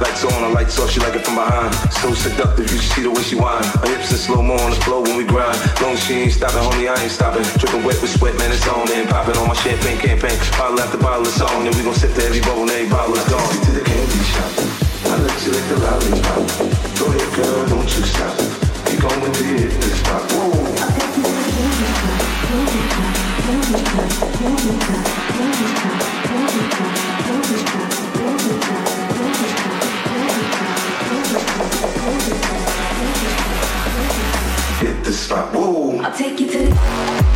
Lights on, I lights off, she like it from behind. So seductive, you should see the way she whine. Her hips in slow mo on the floor when we grind. Long as she ain't stopping, homie, I ain't stopping. Dripping wet with sweat, man, it's on. And popping on my champagne campaign. Bottle after bottle, it's on. And we gon' sip to every bubble, and every bottle is gone. to the candy shop. I let you lick the lollipop. Go ahead, girl, don't you stop. Keep going till you hit the spot. Whoa. Hit the Whoa. I'll take you to the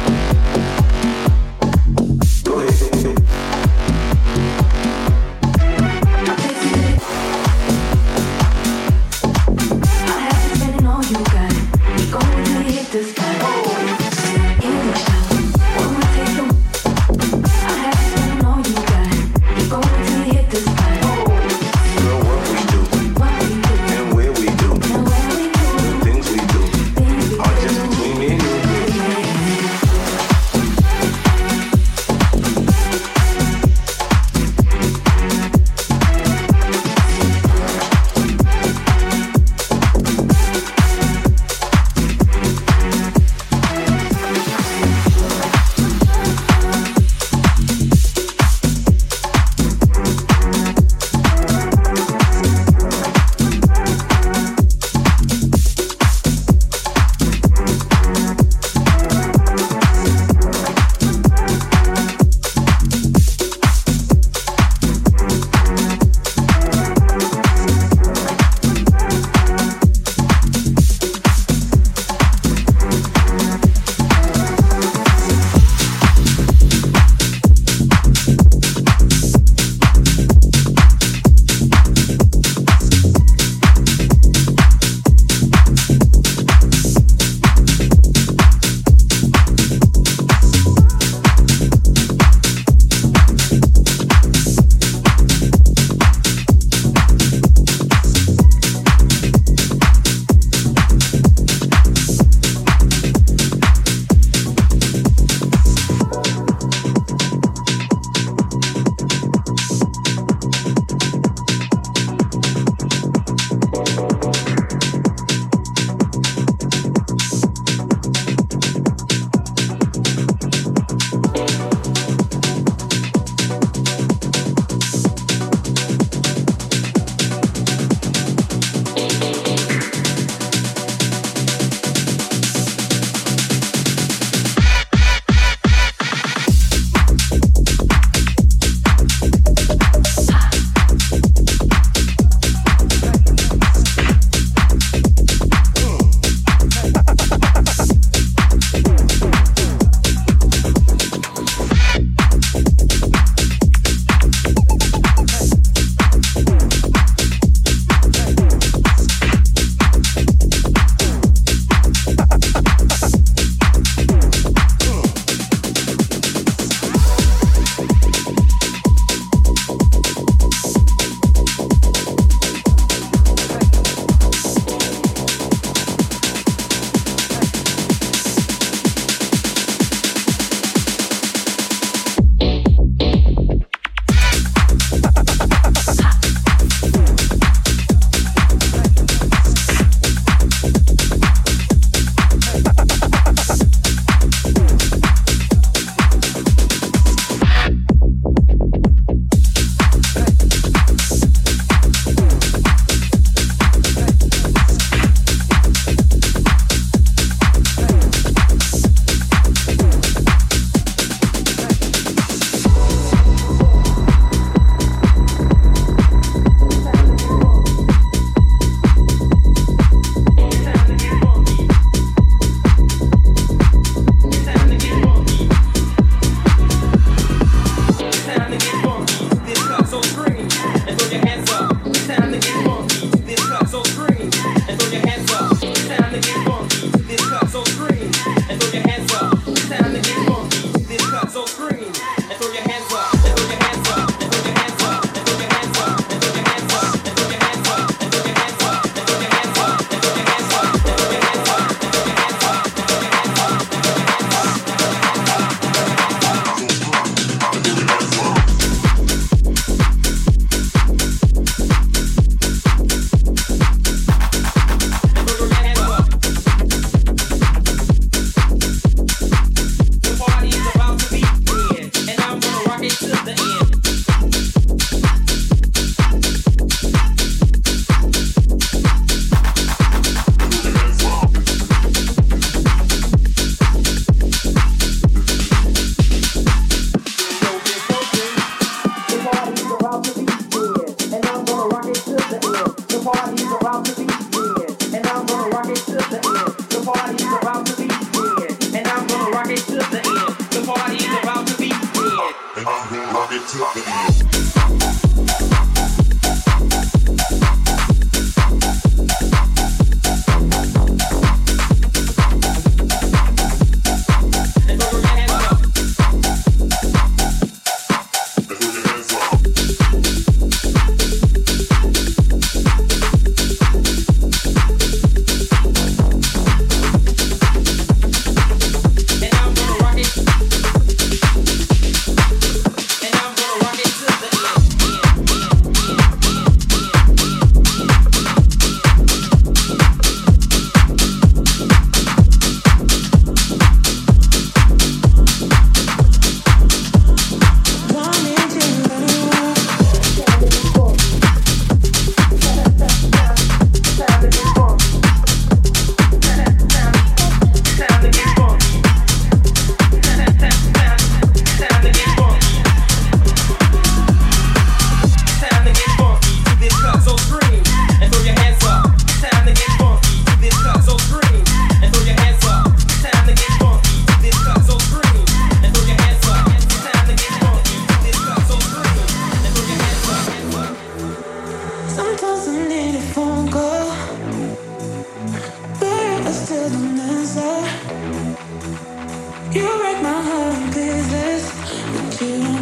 break my heart is this. You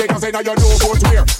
Let me see ya.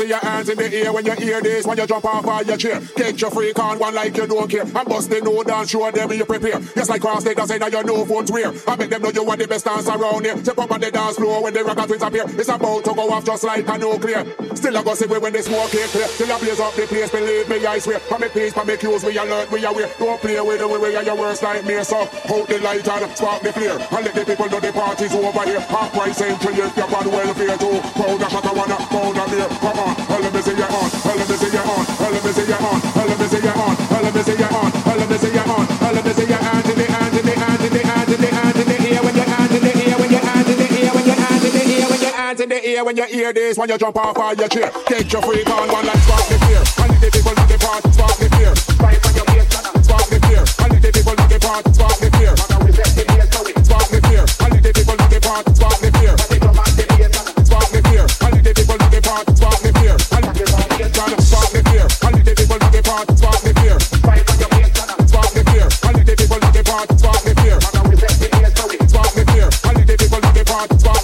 when you hear this, when you jump off of your chair. Get your freak on one like you don't care. I'm busting no dance, show them you prepare. Yes, like cross they say now you know phones wear. I make them know you are the best dance around here. Step up on the dance floor when the rock twins appear. It's about to go off just like a nuclear. Still I go see when they smoke it clear. Till I blaze up the place, believe me, I swear. For me peace, for me cues, we alert, we aware. Don't play with the way we are your worst nightmare. So hold the light and spark the flare. And let the people know the party's over here. Half price entry if you're on welfare too. Powder shot, I wanna powder beer. Come on, let me see you on, let me see you on, let me see you on, let me see you on, let me see you on, let me see you on, let me see you on the ear when you hear this when you jump off of your chair. Take your freak on one like spark the fear. And the people in the spark the fear. Right on your spark the fear. And the people in the spark the fear. Spark the fear. And the people the spark the fear. Spark the fear. And the people the spark the fear. Spark the fear. And the people the spark the fear. Spark the fear. And the people the spark the fear. And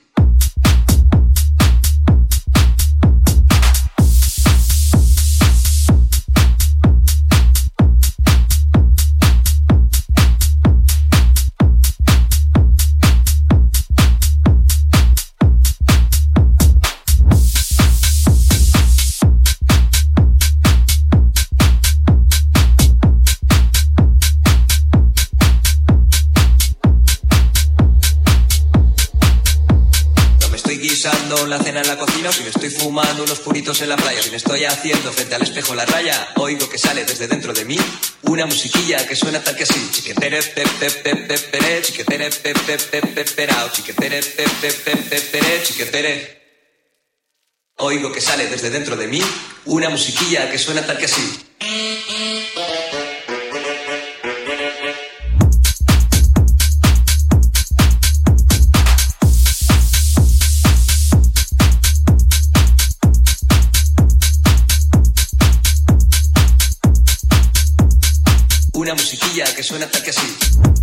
Fumando unos puritos en la playa, me estoy haciendo frente al espejo la raya, oigo que sale desde dentro de mí una musiquilla que suena tal que así. Chiquetere pe pe pe pe pere, chiquetere pe pe pe pe perao, chiquetere pe pe pe pe pere, chiquetere. Oigo que sale desde dentro de mí una musiquilla que suena tal que así. Musiquilla que suena tal que así.